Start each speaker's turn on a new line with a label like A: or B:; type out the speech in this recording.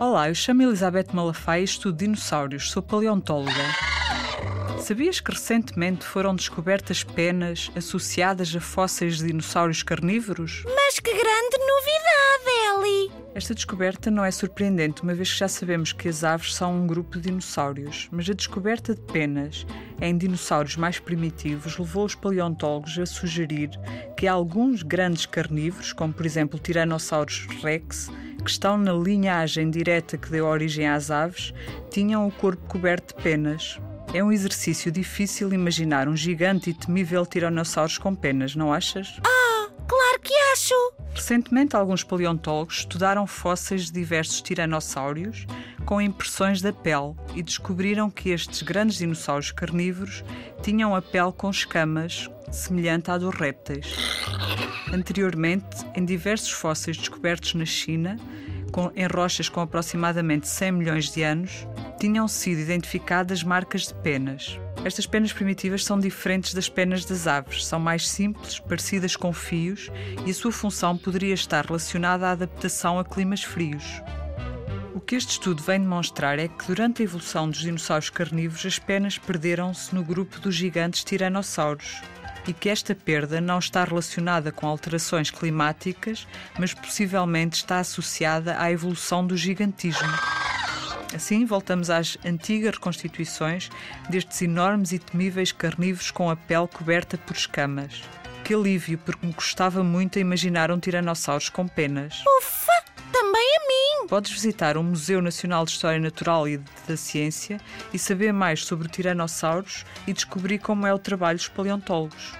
A: Olá, eu chamo Elizabeth Malafaia e estudo dinossauros, sou paleontóloga. Sabias que recentemente foram descobertas penas associadas a fósseis de dinossauros carnívoros?
B: Mas que grande novidade!
A: Esta descoberta não é surpreendente, uma vez que já sabemos que as aves são um grupo de dinossauros, mas a descoberta de penas em dinossauros mais primitivos levou os paleontólogos a sugerir que alguns grandes carnívoros, como por exemplo o Tyrannosaurus rex, que estão na linhagem direta que deu origem às aves, tinham o corpo coberto de penas. É um exercício difícil imaginar um gigante e temível tiranossauro com penas, não achas?
B: Ah, claro que acho!
A: Recentemente, alguns paleontólogos estudaram fósseis de diversos tiranossauros com impressões da pele e descobriram que estes grandes dinossauros carnívoros tinham a pele com escamas, semelhante à dos répteis. Anteriormente, em diversos fósseis descobertos na China, com, em rochas com aproximadamente 100 milhões de anos, tinham sido identificadas marcas de penas. Estas penas primitivas são diferentes das penas das aves, são mais simples, parecidas com fios e a sua função poderia estar relacionada à adaptação a climas frios. O que este estudo vem demonstrar é que durante a evolução dos dinossauros carnívoros as penas perderam-se no grupo dos gigantes tiranossauros e que esta perda não está relacionada com alterações climáticas, mas possivelmente está associada à evolução do gigantismo. Assim, voltamos às antigas reconstituições destes enormes e temíveis carnívoros com a pele coberta por escamas. Que alívio, porque me custava muito a imaginar um tiranossauros com penas.
B: Ufa! Também a mim!
A: Podes visitar o Museu Nacional de História Natural e da Ciência e saber mais sobre tiranossauros e descobrir como é o trabalho dos paleontólogos.